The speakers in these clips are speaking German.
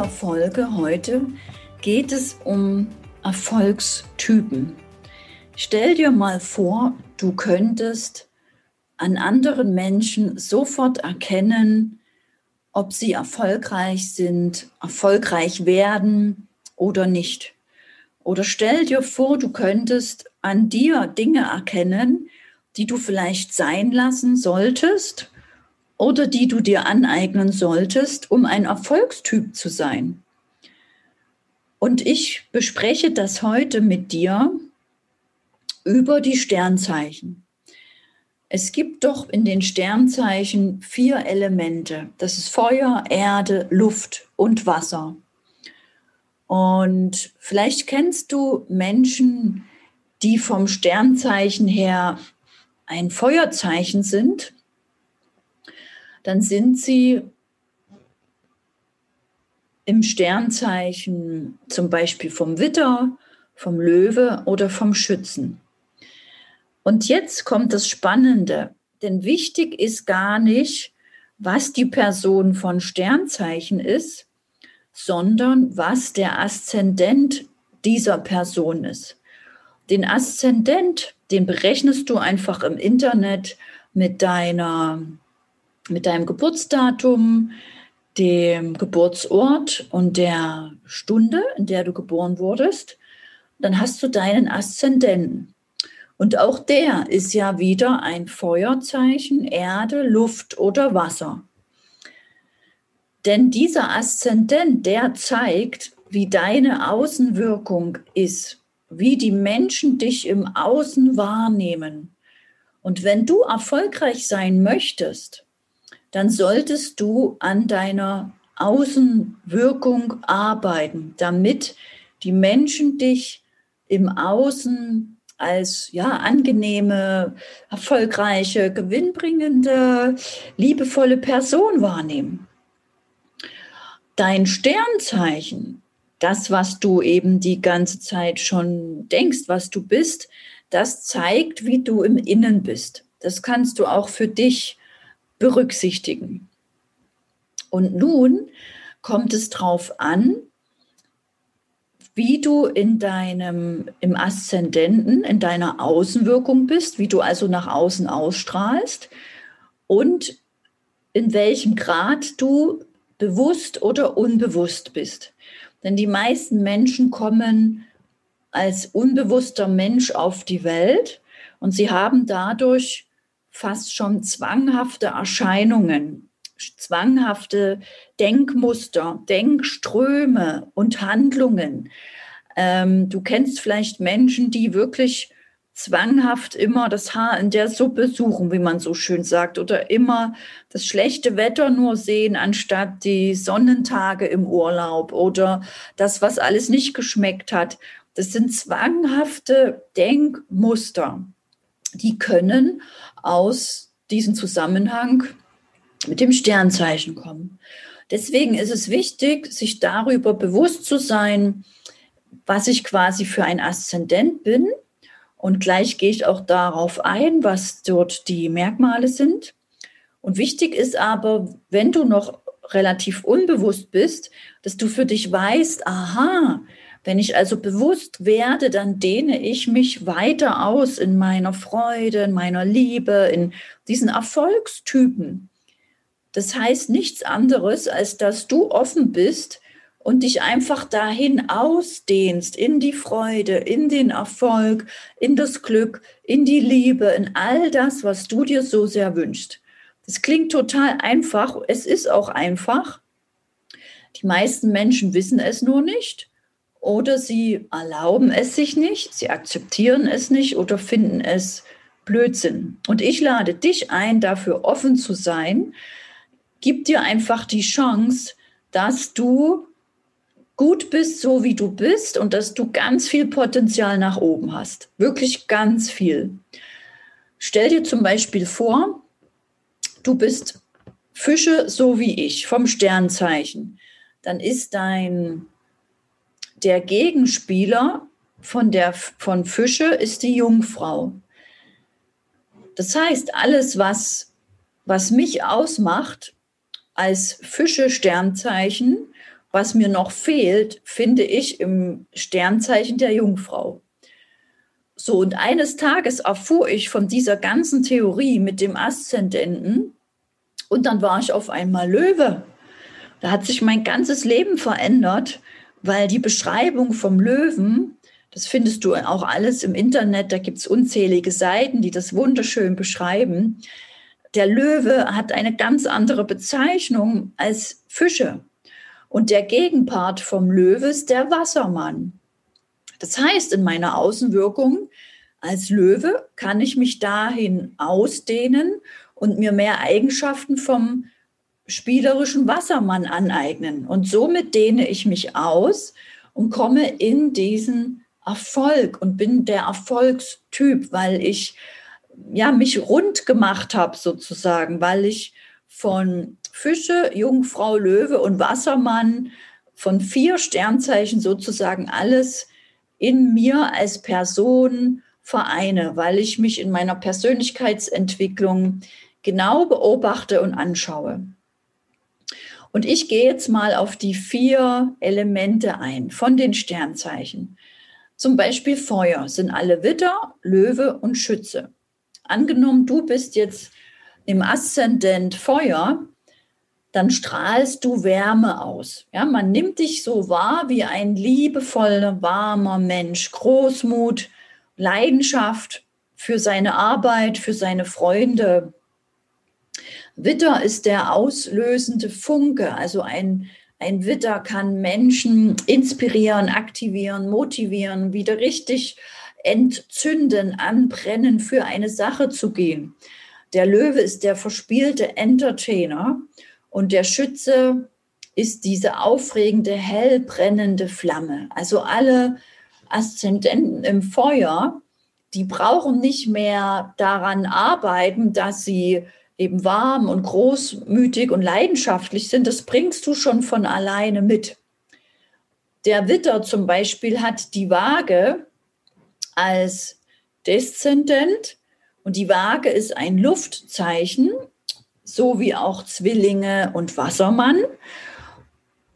Dieser Folge heute geht es um Erfolgstypen. Stell dir mal vor, du könntest an anderen Menschen sofort erkennen, ob sie erfolgreich sind, erfolgreich werden oder nicht. Oder stell dir vor, du könntest an dir Dinge erkennen, die du vielleicht sein lassen solltest oder die du dir aneignen solltest, um ein Erfolgstyp zu sein. Und ich bespreche das heute mit dir über die Sternzeichen. Es gibt doch in den Sternzeichen vier Elemente. Das ist Feuer, Erde, Luft und Wasser. Und vielleicht kennst du Menschen, die vom Sternzeichen her ein Feuerzeichen sind. Dann sind sie im Sternzeichen zum Beispiel vom Witter, vom Löwe oder vom Schützen. Und jetzt kommt das Spannende, denn wichtig ist gar nicht, was die Person von Sternzeichen ist, sondern was der Aszendent dieser Person ist. Den Aszendent, den berechnest du einfach im Internet mit deiner mit deinem Geburtsdatum, dem Geburtsort und der Stunde, in der du geboren wurdest, dann hast du deinen Aszendenten. Und auch der ist ja wieder ein Feuerzeichen, Erde, Luft oder Wasser. Denn dieser Aszendent, der zeigt, wie deine Außenwirkung ist, wie die Menschen dich im Außen wahrnehmen. Und wenn du erfolgreich sein möchtest, dann solltest du an deiner Außenwirkung arbeiten, damit die Menschen dich im Außen als ja angenehme, erfolgreiche, gewinnbringende, liebevolle Person wahrnehmen. Dein Sternzeichen, das, was du eben die ganze Zeit schon denkst, was du bist, das zeigt, wie du im Innen bist. Das kannst du auch für dich berücksichtigen. Und nun kommt es darauf an, wie du in deinem, im Aszendenten, in deiner Außenwirkung bist, wie du also nach außen ausstrahlst und in welchem Grad du bewusst oder unbewusst bist. Denn die meisten Menschen kommen als unbewusster Mensch auf die Welt und sie haben dadurch fast schon zwanghafte Erscheinungen, zwanghafte Denkmuster, Denkströme und Handlungen. Ähm, du kennst vielleicht Menschen, die wirklich zwanghaft immer das Haar in der Suppe suchen, wie man so schön sagt, oder immer das schlechte Wetter nur sehen, anstatt die Sonnentage im Urlaub oder das, was alles nicht geschmeckt hat. Das sind zwanghafte Denkmuster. Die können aus diesem Zusammenhang mit dem Sternzeichen kommen. Deswegen ist es wichtig, sich darüber bewusst zu sein, was ich quasi für ein Aszendent bin. Und gleich gehe ich auch darauf ein, was dort die Merkmale sind. Und wichtig ist aber, wenn du noch relativ unbewusst bist, dass du für dich weißt, aha, wenn ich also bewusst werde, dann dehne ich mich weiter aus in meiner Freude, in meiner Liebe, in diesen Erfolgstypen. Das heißt nichts anderes, als dass du offen bist und dich einfach dahin ausdehnst, in die Freude, in den Erfolg, in das Glück, in die Liebe, in all das, was du dir so sehr wünschst. Das klingt total einfach, es ist auch einfach. Die meisten Menschen wissen es nur nicht oder sie erlauben es sich nicht, sie akzeptieren es nicht oder finden es Blödsinn. Und ich lade dich ein, dafür offen zu sein, gibt dir einfach die Chance, dass du gut bist, so wie du bist und dass du ganz viel Potenzial nach oben hast. Wirklich ganz viel. Stell dir zum Beispiel vor, du bist Fische so wie ich vom Sternzeichen. Dann ist dein der Gegenspieler von der von Fische ist die Jungfrau. Das heißt, alles was was mich ausmacht als Fische Sternzeichen was mir noch fehlt, finde ich im Sternzeichen der Jungfrau. So, und eines Tages erfuhr ich von dieser ganzen Theorie mit dem Aszendenten und dann war ich auf einmal Löwe. Da hat sich mein ganzes Leben verändert, weil die Beschreibung vom Löwen, das findest du auch alles im Internet, da gibt es unzählige Seiten, die das wunderschön beschreiben. Der Löwe hat eine ganz andere Bezeichnung als Fische. Und der Gegenpart vom Löwe ist der Wassermann. Das heißt, in meiner Außenwirkung als Löwe kann ich mich dahin ausdehnen und mir mehr Eigenschaften vom spielerischen Wassermann aneignen. Und somit dehne ich mich aus und komme in diesen Erfolg und bin der Erfolgstyp, weil ich ja mich rund gemacht habe sozusagen, weil ich von Fische, Jungfrau, Löwe und Wassermann von vier Sternzeichen sozusagen alles in mir als Person vereine, weil ich mich in meiner Persönlichkeitsentwicklung genau beobachte und anschaue. Und ich gehe jetzt mal auf die vier Elemente ein von den Sternzeichen. Zum Beispiel Feuer sind alle Witter, Löwe und Schütze. Angenommen, du bist jetzt im Aszendent Feuer, dann strahlst du Wärme aus. Ja, man nimmt dich so wahr wie ein liebevoller, warmer Mensch, Großmut, Leidenschaft für seine Arbeit, für seine Freunde. Witter ist der auslösende Funke, also ein, ein Witter kann Menschen inspirieren, aktivieren, motivieren, wieder richtig entzünden, anbrennen, für eine Sache zu gehen. Der Löwe ist der verspielte Entertainer und der Schütze ist diese aufregende, hell brennende Flamme. Also alle Aszendenten im Feuer, die brauchen nicht mehr daran arbeiten, dass sie eben warm und großmütig und leidenschaftlich sind. Das bringst du schon von alleine mit. Der Witter zum Beispiel hat die Waage als Deszendent und die Waage ist ein Luftzeichen so wie auch Zwillinge und Wassermann.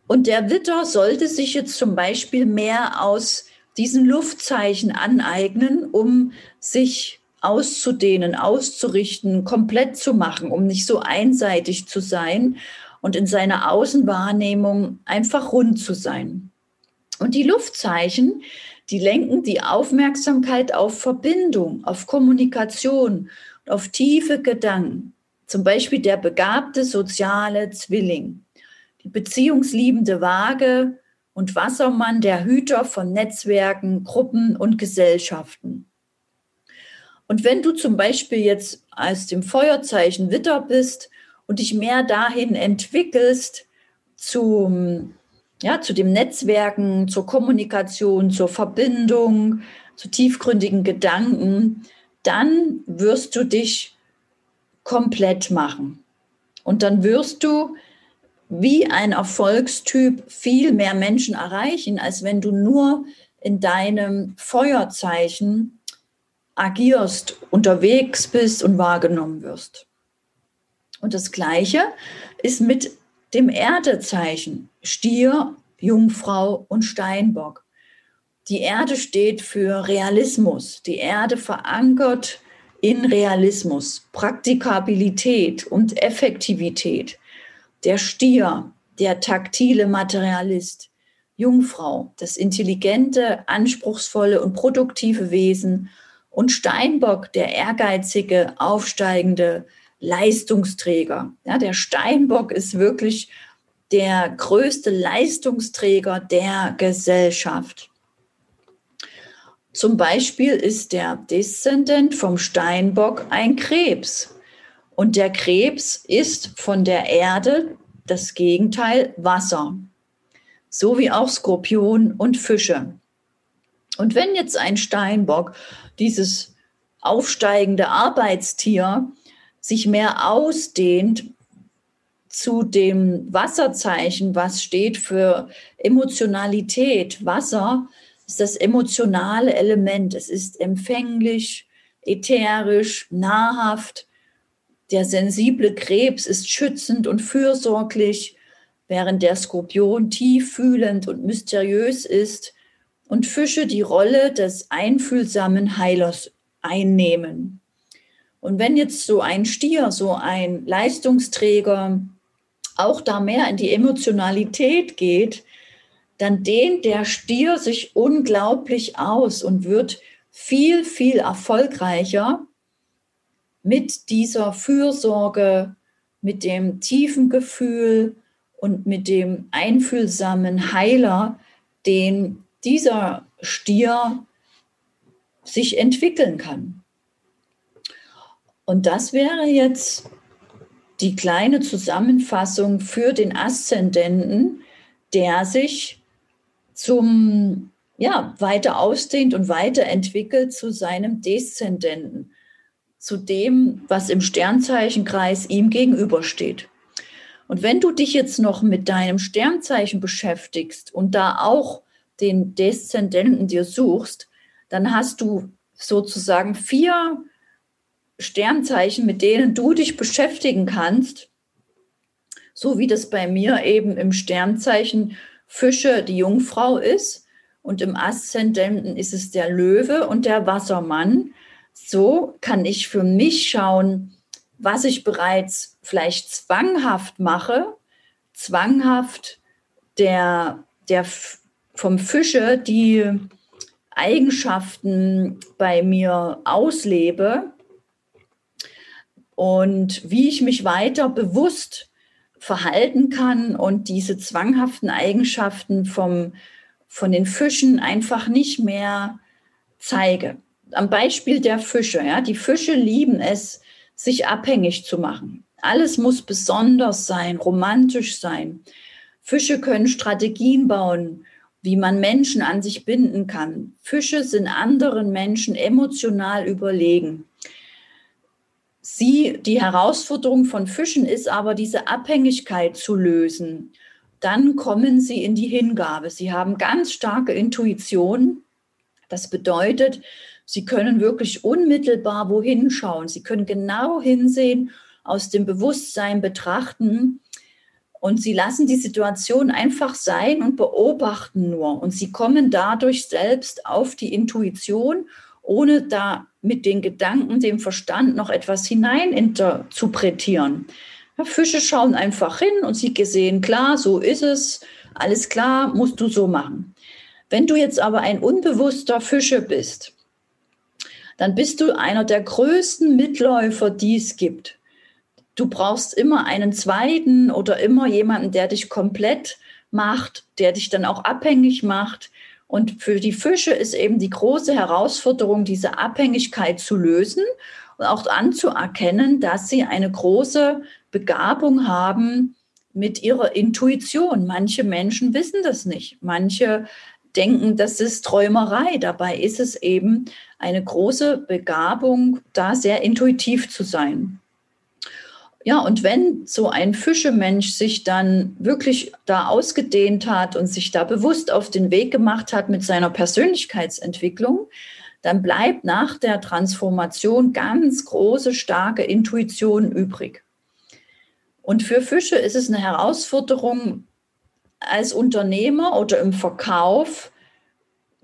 Und der Witter sollte sich jetzt zum Beispiel mehr aus diesen Luftzeichen aneignen, um sich auszudehnen, auszurichten, komplett zu machen, um nicht so einseitig zu sein und in seiner Außenwahrnehmung einfach rund zu sein. Und die Luftzeichen, die lenken die Aufmerksamkeit auf Verbindung, auf Kommunikation, auf tiefe Gedanken. Zum Beispiel der begabte soziale Zwilling, die beziehungsliebende Waage und Wassermann, der Hüter von Netzwerken, Gruppen und Gesellschaften. Und wenn du zum Beispiel jetzt als dem Feuerzeichen Witter bist und dich mehr dahin entwickelst zum, ja, zu dem Netzwerken, zur Kommunikation, zur Verbindung, zu tiefgründigen Gedanken, dann wirst du dich komplett machen. Und dann wirst du wie ein Erfolgstyp viel mehr Menschen erreichen, als wenn du nur in deinem Feuerzeichen agierst, unterwegs bist und wahrgenommen wirst. Und das Gleiche ist mit dem Erdezeichen Stier, Jungfrau und Steinbock. Die Erde steht für Realismus. Die Erde verankert in Realismus, Praktikabilität und Effektivität. Der Stier, der taktile Materialist, Jungfrau, das intelligente, anspruchsvolle und produktive Wesen und Steinbock, der ehrgeizige, aufsteigende Leistungsträger. Ja, der Steinbock ist wirklich der größte Leistungsträger der Gesellschaft. Zum Beispiel ist der Deszendent vom Steinbock ein Krebs. Und der Krebs ist von der Erde das Gegenteil Wasser, so wie auch Skorpion und Fische. Und wenn jetzt ein Steinbock, dieses aufsteigende Arbeitstier, sich mehr ausdehnt zu dem Wasserzeichen, was steht für Emotionalität. Wasser ist das emotionale Element. Es ist empfänglich, ätherisch, nahrhaft. Der sensible Krebs ist schützend und fürsorglich, während der Skorpion tieffühlend und mysteriös ist und Fische die Rolle des einfühlsamen Heilers einnehmen. Und wenn jetzt so ein Stier, so ein Leistungsträger auch da mehr in die Emotionalität geht, dann dehnt der Stier sich unglaublich aus und wird viel, viel erfolgreicher mit dieser Fürsorge, mit dem tiefen Gefühl und mit dem einfühlsamen Heiler, den dieser Stier sich entwickeln kann. Und das wäre jetzt die kleine Zusammenfassung für den Aszendenten, der sich zum ja, weiter ausdehnt und weiterentwickelt zu seinem Deszendenten, zu dem, was im Sternzeichenkreis ihm gegenübersteht. Und wenn du dich jetzt noch mit deinem Sternzeichen beschäftigst und da auch den Deszendenten dir suchst, dann hast du sozusagen vier Sternzeichen, mit denen du dich beschäftigen kannst, so wie das bei mir eben im Sternzeichen Fische die Jungfrau ist und im Aszendenten ist es der Löwe und der Wassermann. So kann ich für mich schauen, was ich bereits vielleicht zwanghaft mache, zwanghaft der, der vom Fische die Eigenschaften bei mir auslebe und wie ich mich weiter bewusst verhalten kann und diese zwanghaften Eigenschaften vom, von den Fischen einfach nicht mehr zeige. Am Beispiel der Fische. Ja, die Fische lieben es, sich abhängig zu machen. Alles muss besonders sein, romantisch sein. Fische können Strategien bauen, wie man Menschen an sich binden kann. Fische sind anderen Menschen emotional überlegen. Sie, die Herausforderung von Fischen ist aber, diese Abhängigkeit zu lösen. Dann kommen sie in die Hingabe. Sie haben ganz starke Intuition. Das bedeutet, sie können wirklich unmittelbar wohin schauen. Sie können genau hinsehen, aus dem Bewusstsein betrachten. Und sie lassen die Situation einfach sein und beobachten nur. Und sie kommen dadurch selbst auf die Intuition ohne da mit den Gedanken, dem Verstand noch etwas hinein interpretieren. Ja, Fische schauen einfach hin und sie sehen, klar, so ist es, alles klar, musst du so machen. Wenn du jetzt aber ein unbewusster Fische bist, dann bist du einer der größten Mitläufer, die es gibt. Du brauchst immer einen zweiten oder immer jemanden, der dich komplett macht, der dich dann auch abhängig macht, und für die Fische ist eben die große Herausforderung, diese Abhängigkeit zu lösen und auch anzuerkennen, dass sie eine große Begabung haben mit ihrer Intuition. Manche Menschen wissen das nicht. Manche denken, das ist Träumerei. Dabei ist es eben eine große Begabung, da sehr intuitiv zu sein. Ja, und wenn so ein Fischemensch sich dann wirklich da ausgedehnt hat und sich da bewusst auf den Weg gemacht hat mit seiner Persönlichkeitsentwicklung, dann bleibt nach der Transformation ganz große, starke Intuition übrig. Und für Fische ist es eine Herausforderung, als Unternehmer oder im Verkauf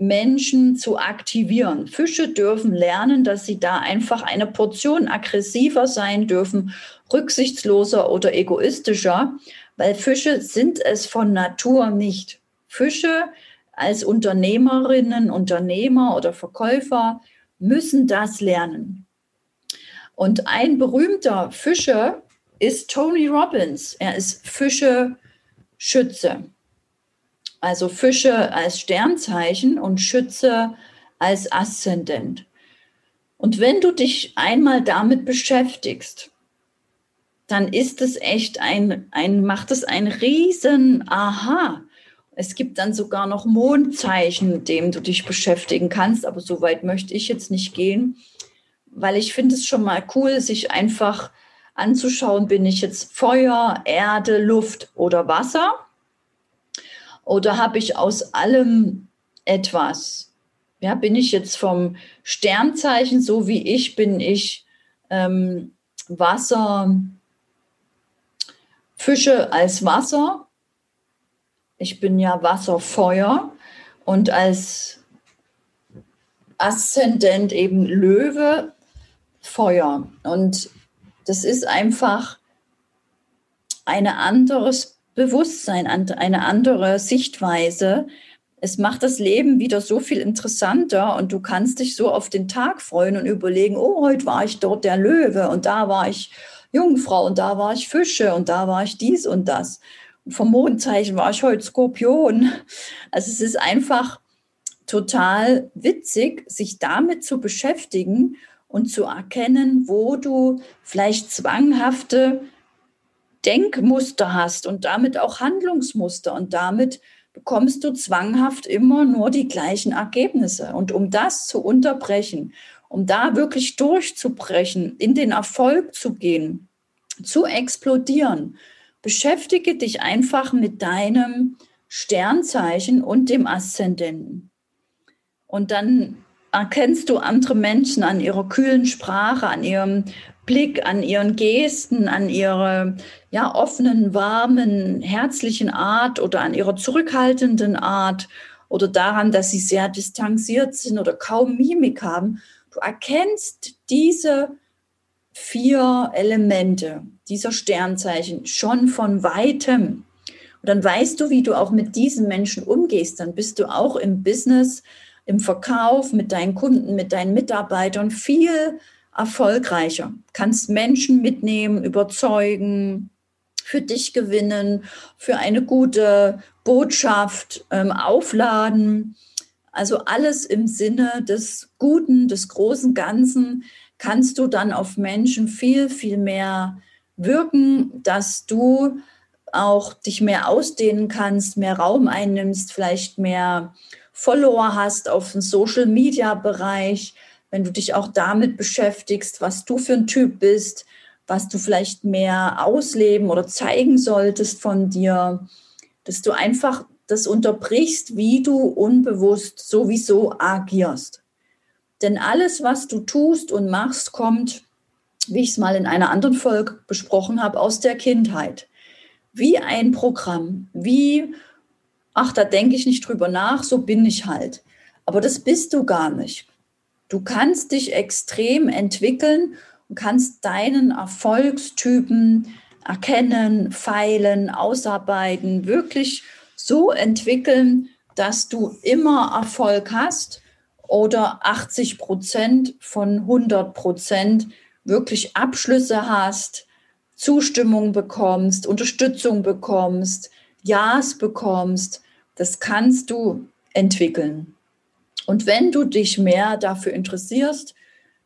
Menschen zu aktivieren. Fische dürfen lernen, dass sie da einfach eine Portion aggressiver sein dürfen, rücksichtsloser oder egoistischer, weil Fische sind es von Natur nicht. Fische als Unternehmerinnen, Unternehmer oder Verkäufer müssen das lernen. Und ein berühmter Fischer ist Tony Robbins. Er ist Fische-Schütze. Also Fische als Sternzeichen und Schütze als Aszendent. Und wenn du dich einmal damit beschäftigst, dann ist es echt ein, ein macht es ein riesen Aha. Es gibt dann sogar noch Mondzeichen, mit dem du dich beschäftigen kannst, aber so weit möchte ich jetzt nicht gehen, weil ich finde es schon mal cool, sich einfach anzuschauen, bin ich jetzt Feuer, Erde, Luft oder Wasser? Oder habe ich aus allem etwas? Ja, bin ich jetzt vom Sternzeichen, so wie ich, bin ich ähm, Wasser, Fische als Wasser. Ich bin ja Wasserfeuer und als Aszendent eben Löwe, Feuer. Und das ist einfach ein anderes Bewusstsein, eine andere Sichtweise. Es macht das Leben wieder so viel interessanter und du kannst dich so auf den Tag freuen und überlegen, oh, heute war ich dort der Löwe und da war ich Jungfrau und da war ich Fische und da war ich dies und das. Und vom Mondzeichen war ich heute Skorpion. Also es ist einfach total witzig, sich damit zu beschäftigen und zu erkennen, wo du vielleicht zwanghafte Denkmuster hast und damit auch Handlungsmuster und damit bekommst du zwanghaft immer nur die gleichen Ergebnisse. Und um das zu unterbrechen, um da wirklich durchzubrechen, in den Erfolg zu gehen, zu explodieren, beschäftige dich einfach mit deinem Sternzeichen und dem Aszendenten. Und dann erkennst du andere Menschen an ihrer kühlen Sprache, an ihrem Blick, an ihren Gesten, an ihrer ja, offenen, warmen, herzlichen Art oder an ihrer zurückhaltenden Art oder daran, dass sie sehr distanziert sind oder kaum Mimik haben. Du erkennst diese vier Elemente dieser Sternzeichen schon von weitem. Und dann weißt du, wie du auch mit diesen Menschen umgehst. Dann bist du auch im Business im Verkauf mit deinen Kunden, mit deinen Mitarbeitern viel erfolgreicher. Kannst Menschen mitnehmen, überzeugen, für dich gewinnen, für eine gute Botschaft ähm, aufladen. Also alles im Sinne des Guten, des großen Ganzen kannst du dann auf Menschen viel, viel mehr wirken, dass du auch dich mehr ausdehnen kannst, mehr Raum einnimmst, vielleicht mehr Follower hast auf dem Social-Media-Bereich, wenn du dich auch damit beschäftigst, was du für ein Typ bist, was du vielleicht mehr ausleben oder zeigen solltest von dir, dass du einfach das unterbrichst, wie du unbewusst sowieso agierst. Denn alles, was du tust und machst, kommt, wie ich es mal in einer anderen Folge besprochen habe, aus der Kindheit. Wie ein Programm, wie ach, da denke ich nicht drüber nach, so bin ich halt. Aber das bist du gar nicht. Du kannst dich extrem entwickeln und kannst deinen Erfolgstypen erkennen, feilen, ausarbeiten, wirklich so entwickeln, dass du immer Erfolg hast oder 80 Prozent von 100 Prozent wirklich Abschlüsse hast, Zustimmung bekommst, Unterstützung bekommst, Ja's bekommst, das kannst du entwickeln. Und wenn du dich mehr dafür interessierst,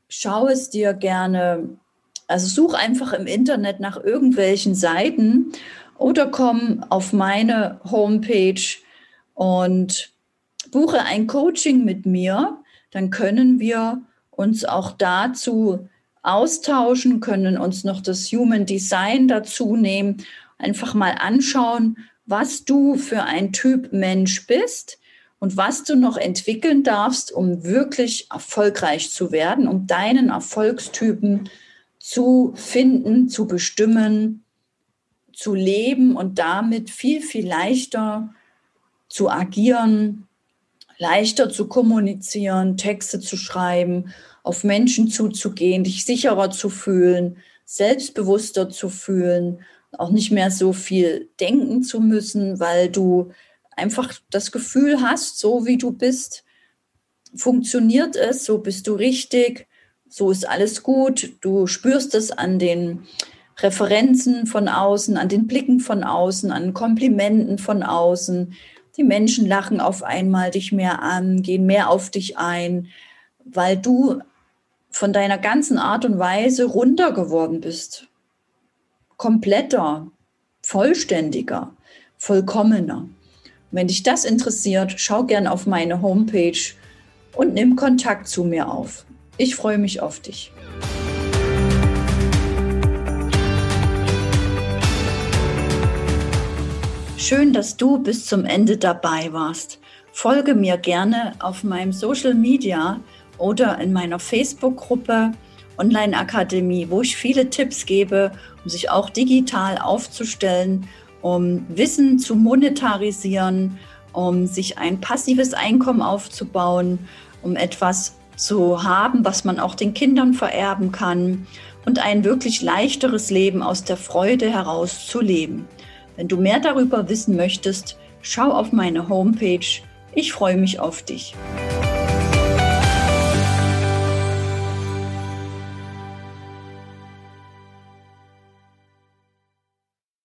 schau es dir gerne, also such einfach im Internet nach irgendwelchen Seiten oder komm auf meine Homepage und buche ein Coaching mit mir, dann können wir uns auch dazu austauschen, können uns noch das Human Design dazu nehmen, einfach mal anschauen, was du für ein Typ Mensch bist und was du noch entwickeln darfst, um wirklich erfolgreich zu werden, um deinen Erfolgstypen zu finden, zu bestimmen, zu leben und damit viel, viel leichter zu agieren, leichter zu kommunizieren, Texte zu schreiben, auf Menschen zuzugehen, dich sicherer zu fühlen, selbstbewusster zu fühlen auch nicht mehr so viel denken zu müssen, weil du einfach das Gefühl hast, so wie du bist, funktioniert es, so bist du richtig, so ist alles gut. Du spürst es an den Referenzen von außen, an den Blicken von außen, an Komplimenten von außen. Die Menschen lachen auf einmal dich mehr an, gehen mehr auf dich ein, weil du von deiner ganzen Art und Weise runter geworden bist kompletter, vollständiger, vollkommener. Wenn dich das interessiert, schau gern auf meine Homepage und nimm Kontakt zu mir auf. Ich freue mich auf dich. Schön, dass du bis zum Ende dabei warst. Folge mir gerne auf meinem Social Media oder in meiner Facebook-Gruppe Online Akademie, wo ich viele Tipps gebe, um sich auch digital aufzustellen, um Wissen zu monetarisieren, um sich ein passives Einkommen aufzubauen, um etwas zu haben, was man auch den Kindern vererben kann und ein wirklich leichteres Leben aus der Freude heraus zu leben. Wenn du mehr darüber wissen möchtest, schau auf meine Homepage ich freue mich auf dich.